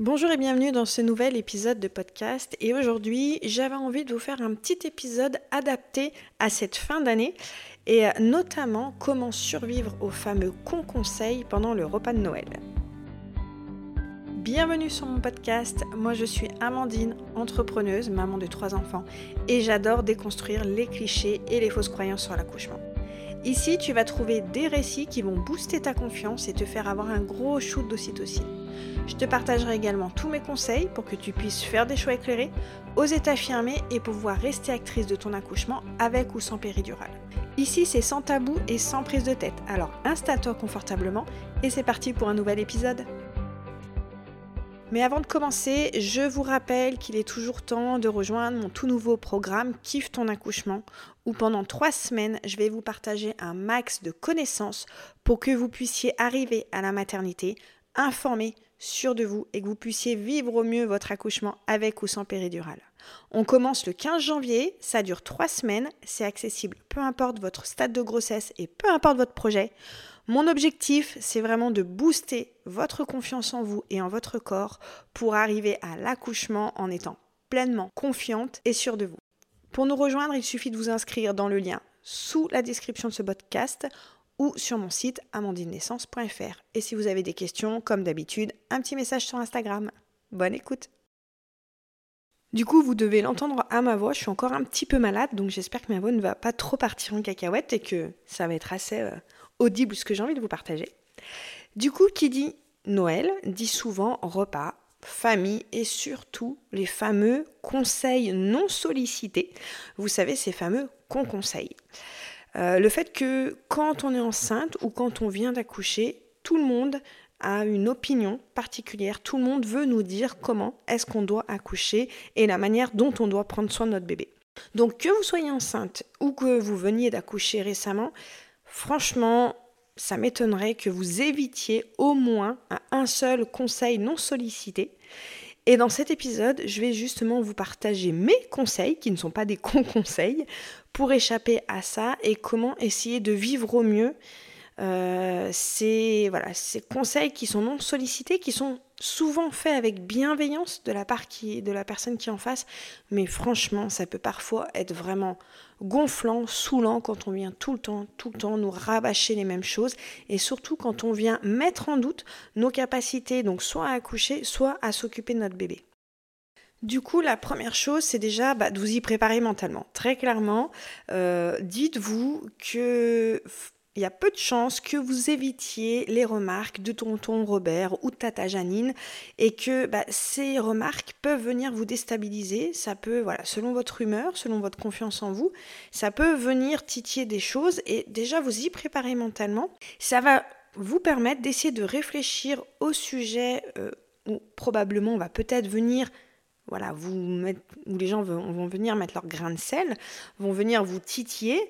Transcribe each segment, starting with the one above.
Bonjour et bienvenue dans ce nouvel épisode de podcast. Et aujourd'hui, j'avais envie de vous faire un petit épisode adapté à cette fin d'année et notamment comment survivre aux fameux cons conseils pendant le repas de Noël. Bienvenue sur mon podcast. Moi, je suis Amandine, entrepreneuse, maman de trois enfants, et j'adore déconstruire les clichés et les fausses croyances sur l'accouchement. Ici, tu vas trouver des récits qui vont booster ta confiance et te faire avoir un gros shoot d'ocytocine. Je te partagerai également tous mes conseils pour que tu puisses faire des choix éclairés, oser t'affirmer et pouvoir rester actrice de ton accouchement avec ou sans péridurale. Ici, c'est sans tabou et sans prise de tête. Alors installe-toi confortablement et c'est parti pour un nouvel épisode. Mais avant de commencer, je vous rappelle qu'il est toujours temps de rejoindre mon tout nouveau programme Kiffe ton accouchement, où pendant trois semaines, je vais vous partager un max de connaissances pour que vous puissiez arriver à la maternité informé, sûr de vous et que vous puissiez vivre au mieux votre accouchement avec ou sans péridurale. On commence le 15 janvier, ça dure trois semaines, c'est accessible peu importe votre stade de grossesse et peu importe votre projet. Mon objectif, c'est vraiment de booster votre confiance en vous et en votre corps pour arriver à l'accouchement en étant pleinement confiante et sûre de vous. Pour nous rejoindre, il suffit de vous inscrire dans le lien sous la description de ce podcast ou sur mon site amandinenaissance.fr. Et si vous avez des questions, comme d'habitude, un petit message sur Instagram. Bonne écoute du coup, vous devez l'entendre à ma voix, je suis encore un petit peu malade, donc j'espère que ma voix ne va pas trop partir en cacahuète et que ça va être assez euh, audible ce que j'ai envie de vous partager. Du coup, qui dit Noël dit souvent repas, famille et surtout les fameux conseils non sollicités. Vous savez, ces fameux con conseils. Euh, le fait que quand on est enceinte ou quand on vient d'accoucher, tout le monde a une opinion particulière, tout le monde veut nous dire comment est-ce qu'on doit accoucher et la manière dont on doit prendre soin de notre bébé. Donc que vous soyez enceinte ou que vous veniez d'accoucher récemment, Franchement, ça m'étonnerait que vous évitiez au moins un seul conseil non sollicité. Et dans cet épisode, je vais justement vous partager mes conseils, qui ne sont pas des conseils, pour échapper à ça et comment essayer de vivre au mieux euh, ces, voilà, ces conseils qui sont non sollicités, qui sont souvent faits avec bienveillance de la part qui, de la personne qui est en face, mais franchement, ça peut parfois être vraiment gonflant, saoulant quand on vient tout le temps, tout le temps nous rabâcher les mêmes choses, et surtout quand on vient mettre en doute nos capacités, donc soit à accoucher, soit à s'occuper de notre bébé. Du coup, la première chose, c'est déjà bah, de vous y préparer mentalement. Très clairement, euh, dites-vous que il y a peu de chances que vous évitiez les remarques de tonton Robert ou de tata Janine et que bah, ces remarques peuvent venir vous déstabiliser. Ça peut, voilà, selon votre humeur, selon votre confiance en vous, ça peut venir titiller des choses et déjà vous y préparer mentalement. Ça va vous permettre d'essayer de réfléchir au sujet euh, où probablement on va peut-être venir vous où les gens vont, venir mettre leur grain de sel, vont venir vous titiller.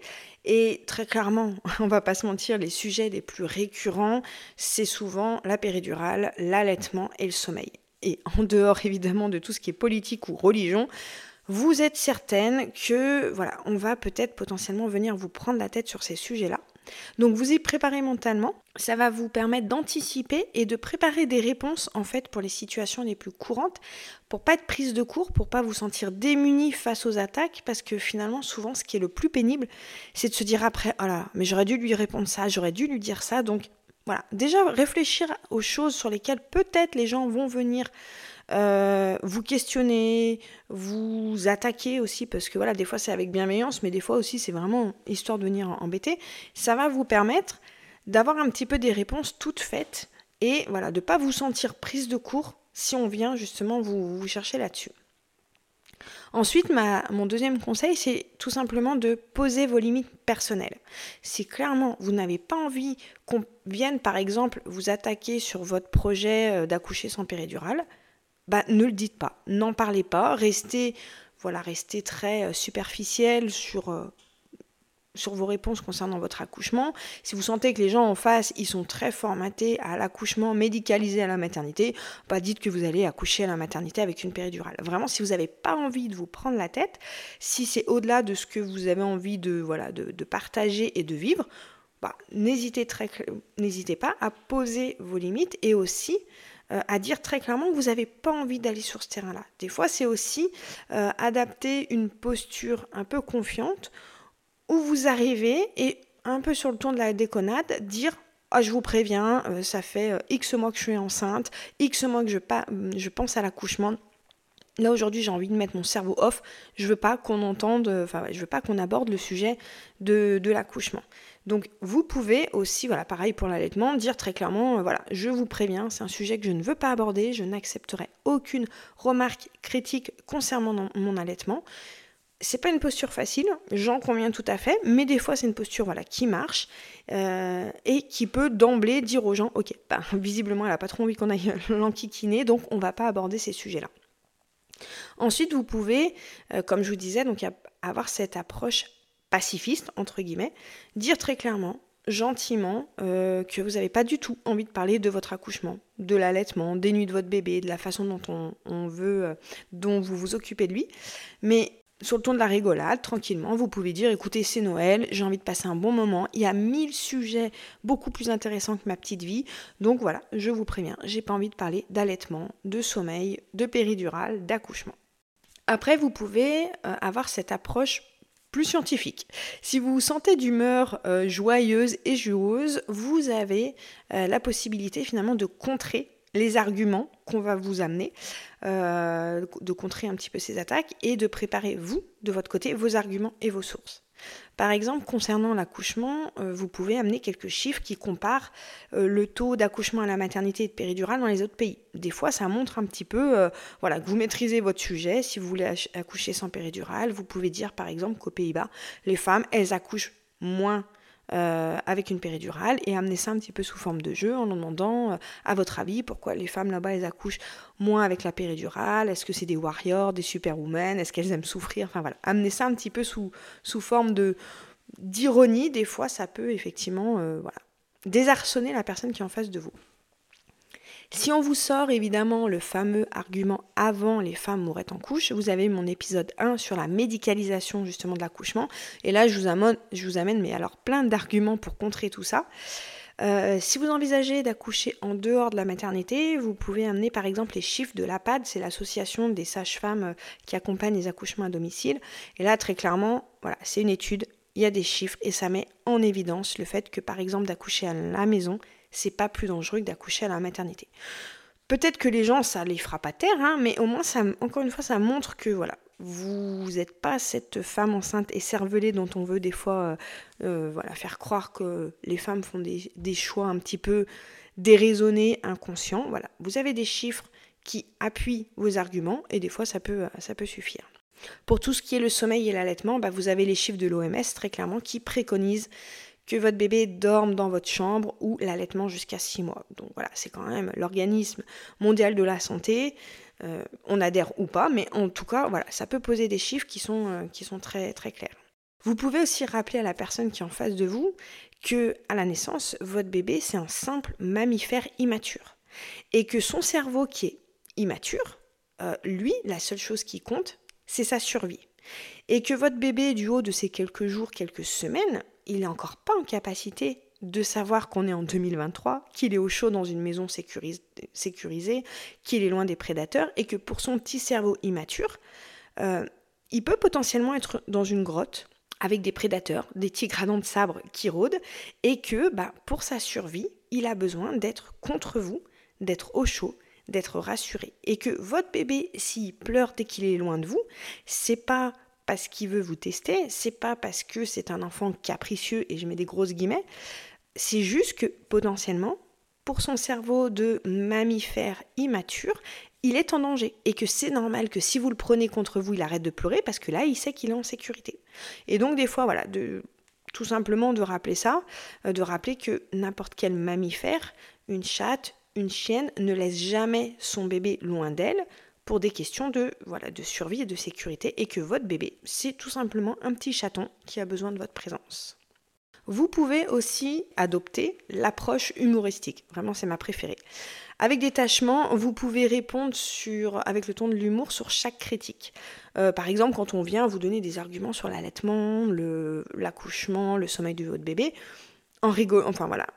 Et très clairement, on va pas se mentir, les sujets les plus récurrents, c'est souvent la péridurale, l'allaitement et le sommeil. Et en dehors évidemment de tout ce qui est politique ou religion, vous êtes certaine que voilà, on va peut-être potentiellement venir vous prendre la tête sur ces sujets-là. Donc vous y préparez mentalement, ça va vous permettre d'anticiper et de préparer des réponses en fait pour les situations les plus courantes, pour pas être prise de court, pour pas vous sentir démuni face aux attaques, parce que finalement souvent ce qui est le plus pénible, c'est de se dire après, oh mais j'aurais dû lui répondre ça, j'aurais dû lui dire ça, donc voilà, déjà réfléchir aux choses sur lesquelles peut-être les gens vont venir euh, vous questionner, vous attaquer aussi, parce que voilà, des fois c'est avec bienveillance, mais des fois aussi c'est vraiment histoire de venir embêter, ça va vous permettre d'avoir un petit peu des réponses toutes faites et voilà, de ne pas vous sentir prise de court si on vient justement vous, chercher là-dessus. Ensuite, mon deuxième conseil, c'est tout simplement de poser vos limites personnelles. Si clairement vous n'avez pas envie qu'on vienne par exemple vous attaquer sur votre projet euh, d'accoucher sans péridurale, bah, ne le dites pas, n'en parlez pas, restez, voilà, restez très euh, superficiel sur, euh, sur vos réponses concernant votre accouchement. Si vous sentez que les gens en face, ils sont très formatés à l'accouchement médicalisé à la maternité, bah, dites que vous allez accoucher à la maternité avec une péridurale. Vraiment, si vous n'avez pas envie de vous prendre la tête, si c'est au-delà de ce que vous avez envie de, voilà, de, partager et de vivre, bah, n'hésitez pas à poser vos limites et aussi euh, à dire très clairement que vous n'avez pas envie d'aller sur ce terrain-là. Des fois, c'est aussi euh, adapter une posture un peu confiante où vous arrivez et un peu sur le ton de la déconnade, dire ah, je vous préviens, ça fait X mois que je suis enceinte, X mois que je, je pense à l'accouchement, Là aujourd'hui, j'ai envie de mettre mon cerveau off. Je veux pas qu'on entende, enfin, je veux pas qu'on aborde le sujet de, l'accouchement. Donc, vous pouvez aussi, voilà, pareil pour l'allaitement, dire très clairement, euh, voilà, je vous préviens, c'est un sujet que je ne veux pas aborder. Je n'accepterai aucune remarque critique concernant mon allaitement. C'est pas une posture facile, j'en conviens tout à fait, mais des fois c'est une posture voilà qui marche euh, et qui peut d'emblée dire aux gens, ok, bah, visiblement elle a pas trop envie qu'on aille l'enquiquiner, donc on va pas aborder ces sujets-là. Ensuite, vous pouvez, euh, comme je vous disais, donc avoir cette approche pacifiste, entre guillemets, dire très clairement, gentiment, euh, que vous n'avez pas du tout envie de parler de votre accouchement, de l'allaitement, des nuits de votre bébé, de la façon dont on, veut, euh, dont vous vous occupez de lui. Mais sur le ton de la rigolade, tranquillement, vous pouvez dire écoutez, c'est Noël, j'ai envie de passer un bon moment, il y a mille sujets beaucoup plus intéressants que ma petite vie. Donc voilà, je vous préviens, j'ai pas envie de parler d'allaitement, de sommeil, de péridurale, d'accouchement. Après, vous pouvez euh, avoir cette approche plus scientifique. Si vous vous sentez d'humeur euh, joyeuse et joueuse, vous avez euh, la possibilité finalement de contrer les arguments qu'on va vous amener, euh, de contrer un petit peu ces attaques et de préparer, vous, de votre côté, vos arguments et vos sources. Par exemple, concernant l'accouchement, euh, vous pouvez amener quelques chiffres qui comparent euh, le taux d'accouchement à la maternité et de péridurale dans les autres pays. Des fois, ça montre un petit peu voilà, que vous maîtrisez votre sujet. Si vous voulez accoucher sans péridurale, vous pouvez dire par exemple qu'aux Pays-Bas, les femmes, elles accouchent moins euh, avec une péridurale et amener ça un petit peu sous forme de jeu en demandant euh, à votre avis pourquoi les femmes là-bas elles accouchent moins avec la péridurale, est-ce que c'est des warriors, des superwomen, est-ce qu'elles aiment souffrir, enfin voilà, amener ça un petit peu sous, sous forme d'ironie, des fois ça peut effectivement euh, désarçonner la personne qui est en face de vous. Si on vous sort évidemment le fameux argument avant les femmes mouraient en couche, vous avez mon épisode 1 sur la médicalisation justement de l'accouchement. Et là, je vous amène, mais alors plein d'arguments pour contrer tout ça. Euh, si vous envisagez d'accoucher en dehors de la maternité, vous pouvez amener par exemple les chiffres de l'APAD, c'est l'association des sages-femmes euh, qui accompagnent les accouchements à domicile. Et là, très clairement, voilà, c'est une étude, il y a des chiffres et ça met en évidence le fait que par exemple d'accoucher à la maison, c'est pas plus dangereux que d'accoucher à la maternité. Peut-être que les gens, ça les fera pas taire, hein, mais au moins, ça, encore une fois, ça montre que voilà, vous n'êtes pas cette femme enceinte et cervelée dont on veut des fois euh, euh, voilà, faire croire que les femmes font des, choix un petit peu déraisonnés, inconscients. Voilà, vous avez des chiffres qui appuient vos arguments et des fois ça peut, ça peut suffire. Pour tout ce qui est le sommeil et l'allaitement, bah, vous avez les chiffres de l'OMS très clairement qui préconisent que votre bébé dorme dans votre chambre ou l'allaitement jusqu'à 6 mois. Donc voilà, c'est quand même l'organisme mondial de la santé. Euh, on adhère ou pas, mais en tout cas, voilà, ça peut poser des chiffres qui sont, euh, qui sont très, très clairs. Vous pouvez aussi rappeler à la personne qui est en face de vous que à la naissance, votre bébé, c'est un simple mammifère immature. Et que son cerveau qui est immature, euh, lui, la seule chose qui compte, c'est sa survie. Et que votre bébé, du haut de ces quelques jours, quelques semaines, il n'est encore pas en capacité de savoir qu'on est en 2023, qu'il est au chaud dans une maison sécurisée, qu'il est loin des prédateurs et que pour son petit cerveau immature, euh, il peut potentiellement être dans une grotte avec des prédateurs, des tigres à dents de sabre qui rôdent et que bah, pour sa survie, il a besoin d'être contre vous, d'être au chaud, d'être rassuré. Et que votre bébé, s'il pleure dès qu'il est loin de vous, c'est pas parce qu'il veut vous tester, c'est pas parce que c'est un enfant capricieux et je mets des grosses guillemets, c'est juste que potentiellement, pour son cerveau de mammifère immature, il est en danger et que c'est normal que si vous le prenez contre vous, il arrête de pleurer parce que là, il sait qu'il est en sécurité. Et donc des fois, voilà, de tout simplement de rappeler ça, euh, de rappeler que n'importe quel mammifère, une chatte, une chienne ne laisse jamais son bébé loin d'elle pour des questions de, voilà, de survie et de sécurité et que votre bébé, c'est tout simplement un petit chaton qui a besoin de votre présence. Vous pouvez aussi adopter l'approche humoristique. Vraiment, c'est ma préférée. Avec détachement, vous pouvez répondre sur, avec le ton de l'humour sur chaque critique. Euh, par exemple, quand on vient vous donner des arguments sur l'allaitement, l'accouchement, le, sommeil de votre bébé, en rigolant, enfin voilà,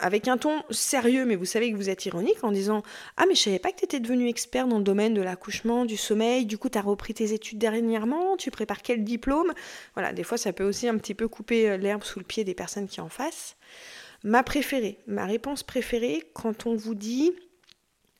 avec un ton sérieux, mais vous savez que vous êtes ironique en disant Ah, mais je savais pas que tu étais devenu expert dans le domaine de l'accouchement, du sommeil, du coup, tu as repris tes études dernièrement, tu prépares quel diplôme? Voilà, des fois, ça peut aussi un petit peu couper euh, l'herbe sous le pied des personnes qui en face. Ma préférée, ma réponse préférée, quand on vous dit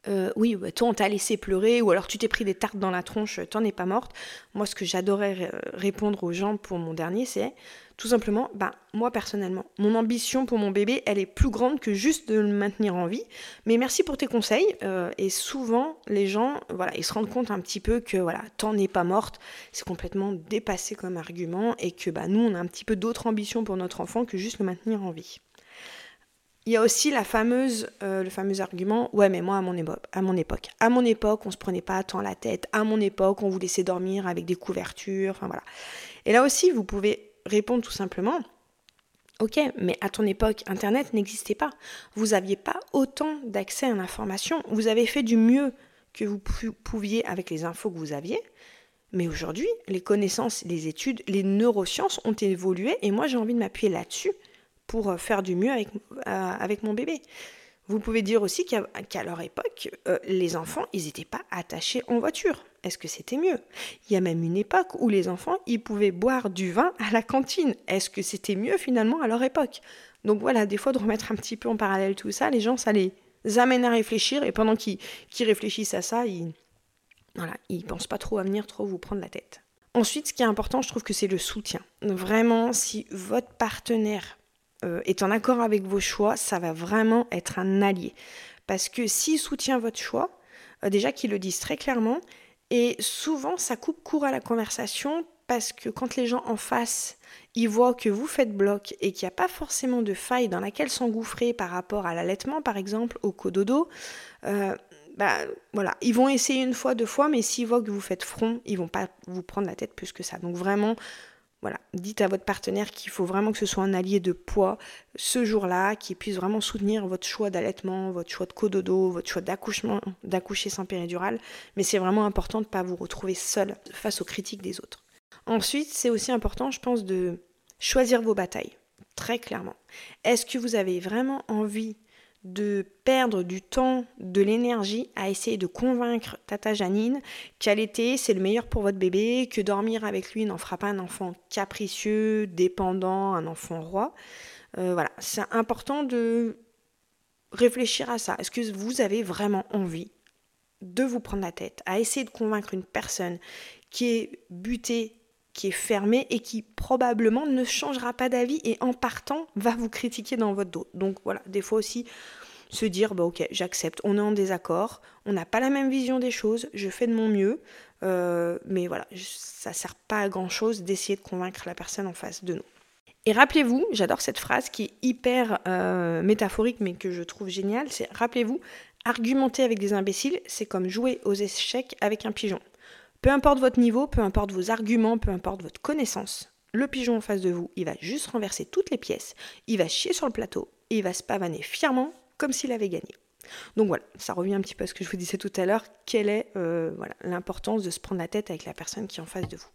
euh, oui, bah, toi on t'a laissé pleurer, ou alors tu t'es pris des tartes dans la tronche, t'en es pas morte. Moi, ce que j'adorais répondre aux gens pour mon dernier, c'est tout simplement, bah, moi personnellement, mon ambition pour mon bébé, elle est plus grande que juste de le maintenir en vie. Mais merci pour tes conseils. Euh, et souvent, les gens, voilà, ils se rendent compte un petit peu que voilà, t'en es pas morte, c'est complètement dépassé comme argument, et que bah, nous, on a un petit peu d'autres ambitions pour notre enfant que juste le maintenir en vie. Il y a aussi la fameuse, euh, le fameux argument, ouais mais moi à mon, époque, à mon époque, à mon époque on se prenait pas tant la tête, à mon époque on vous laissait dormir avec des couvertures, enfin voilà. Et là aussi vous pouvez répondre tout simplement, ok mais à ton époque Internet n'existait pas, vous n'aviez pas autant d'accès à l'information, vous avez fait du mieux que vous pouviez avec les infos que vous aviez, mais aujourd'hui les connaissances, les études, les neurosciences ont évolué et moi j'ai envie de m'appuyer là-dessus pour euh, faire du mieux avec, euh, avec mon bébé. Vous pouvez dire aussi qu'à leur époque, euh, les enfants, ils n'étaient pas attachés en voiture. Est-ce que c'était mieux? Il y a même une époque où les enfants, ils pouvaient boire du vin à la cantine. Est-ce que c'était mieux finalement à leur époque? Donc voilà, des fois de remettre un petit peu en parallèle tout ça, les gens, ça les amène à réfléchir et pendant qu'ils réfléchissent à ça, ils voilà, ils pensent pas trop à venir trop vous prendre la tête. Ensuite, ce qui est important, je trouve que c'est le soutien. Vraiment, si votre partenaire euh, est en accord avec vos choix, ça va vraiment être un allié. Parce que s'il soutient votre choix, euh, déjà qu'il le dise très clairement, et souvent ça coupe court à la conversation parce que quand les gens en face, ils voient que vous faites bloc et qu'il n'y a pas forcément de faille dans laquelle s'engouffrer par rapport à l'allaitement par exemple, au cododo, euh, bah voilà, ils vont essayer une fois, deux fois, mais s'ils voient que vous faites front, ils vont pas vous prendre la tête plus que ça. Donc vraiment, voilà, dites à votre partenaire qu'il faut vraiment que ce soit un allié de poids ce jour-là, qui puisse vraiment soutenir votre choix d'allaitement, votre choix de cododo, votre choix d'accouchement, d'accoucher sans péridurale. Mais c'est vraiment important de ne pas vous retrouver seul face aux critiques des autres. Ensuite, c'est aussi important, je pense, de choisir vos batailles, très clairement. Est-ce que vous avez vraiment envie de perdre du temps, de l'énergie à essayer de convaincre Tata Janine qu'allaiter c'est le meilleur pour votre bébé, que dormir avec lui n'en fera pas un enfant capricieux, dépendant, un enfant roi. Euh, voilà, c'est important de réfléchir à ça. Est-ce que vous avez vraiment envie de vous prendre la tête à essayer de convaincre une personne qui est butée qui est fermé et qui probablement ne changera pas d'avis et en partant va vous critiquer dans votre dos. Donc voilà, des fois aussi se dire bah ok j'accepte, on est en désaccord, on n'a pas la même vision des choses, je fais de mon mieux, euh, mais voilà, ça sert pas à grand chose d'essayer de convaincre la personne en face de nous. Et rappelez-vous, j'adore cette phrase qui est hyper euh, métaphorique mais que je trouve géniale, c'est rappelez-vous, argumenter avec des imbéciles, c'est comme jouer aux échecs avec un pigeon. Peu importe votre niveau, peu importe vos arguments, peu importe votre connaissance, le pigeon en face de vous, il va juste renverser toutes les pièces, il va chier sur le plateau et il va se pavaner fièrement comme s'il avait gagné. Donc voilà, ça revient un petit peu à ce que je vous disais tout à l'heure, quelle est euh, l'importance de se prendre la tête avec la personne qui est en face de vous.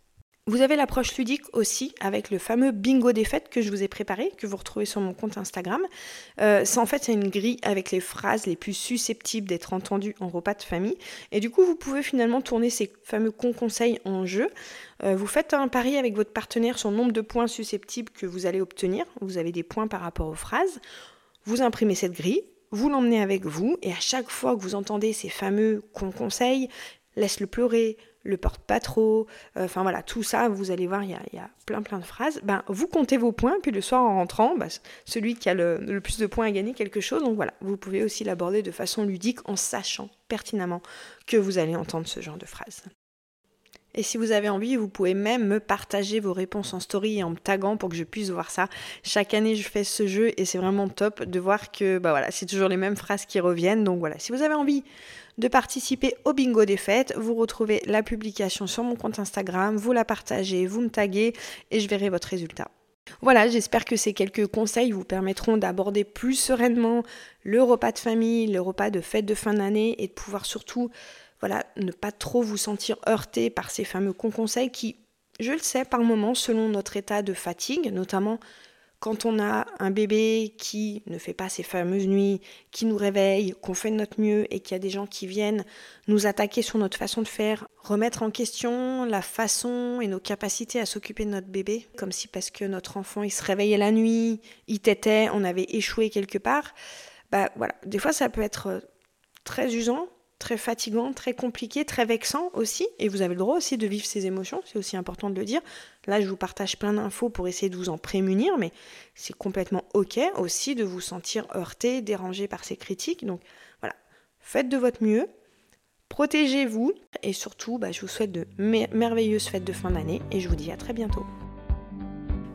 Vous avez l'approche ludique aussi avec le fameux bingo des fêtes que je vous ai préparé, que vous retrouvez sur mon compte Instagram. Euh, en fait, c'est une grille avec les phrases les plus susceptibles d'être entendues en repas de famille. Et du coup, vous pouvez finalement tourner ces fameux conseils en jeu. Euh, vous faites un pari avec votre partenaire sur le nombre de points susceptibles que vous allez obtenir. Vous avez des points par rapport aux phrases. Vous imprimez cette grille, vous l'emmenez avec vous, et à chaque fois que vous entendez ces fameux conseils, laisse-le pleurer, le porte pas trop, euh, enfin voilà, tout ça, vous allez voir, il y a, plein plein de phrases. Ben, vous comptez vos points, puis le soir en rentrant, ben, celui qui a le, plus de points a gagné quelque chose. Donc voilà, vous pouvez aussi l'aborder de façon ludique en sachant pertinemment que vous allez entendre ce genre de phrases. Et si vous avez envie, vous pouvez même me partager vos réponses en story et en me taguant pour que je puisse voir ça. Chaque année, je fais ce jeu et c'est vraiment top de voir que bah voilà, c'est toujours les mêmes phrases qui reviennent. Donc voilà, si vous avez envie de participer au bingo des fêtes. Vous retrouvez la publication sur mon compte Instagram, vous la partagez, vous me taguez et je verrai votre résultat. Voilà, j'espère que ces quelques conseils vous permettront d'aborder plus sereinement le repas de famille, le repas de fête de fin d'année et de pouvoir surtout voilà, ne pas trop vous sentir heurté par ces fameux conseils qui, je le sais, par moments, selon notre état de fatigue, notamment quand on a un bébé qui ne fait pas ses fameuses nuits, qui nous réveille, qu'on fait de notre mieux et qu'il y a des gens qui viennent nous attaquer sur notre façon de faire, remettre en question la façon et nos capacités à s'occuper de notre bébé, comme si parce que notre enfant il se réveillait la nuit, il tétait, on avait échoué quelque part, bah voilà, des fois ça peut être très usant, très fatigant, très compliqué, très vexant aussi. Et vous avez le droit aussi de vivre ces émotions, c'est aussi important de le dire. Là, je vous partage plein d'infos pour essayer de vous en prémunir, mais c'est complètement OK aussi de vous sentir heurté, dérangé par ces critiques. Donc voilà, faites de votre mieux, protégez-vous et surtout, bah, je vous souhaite de merveilleuses fêtes de fin d'année et je vous dis à très bientôt.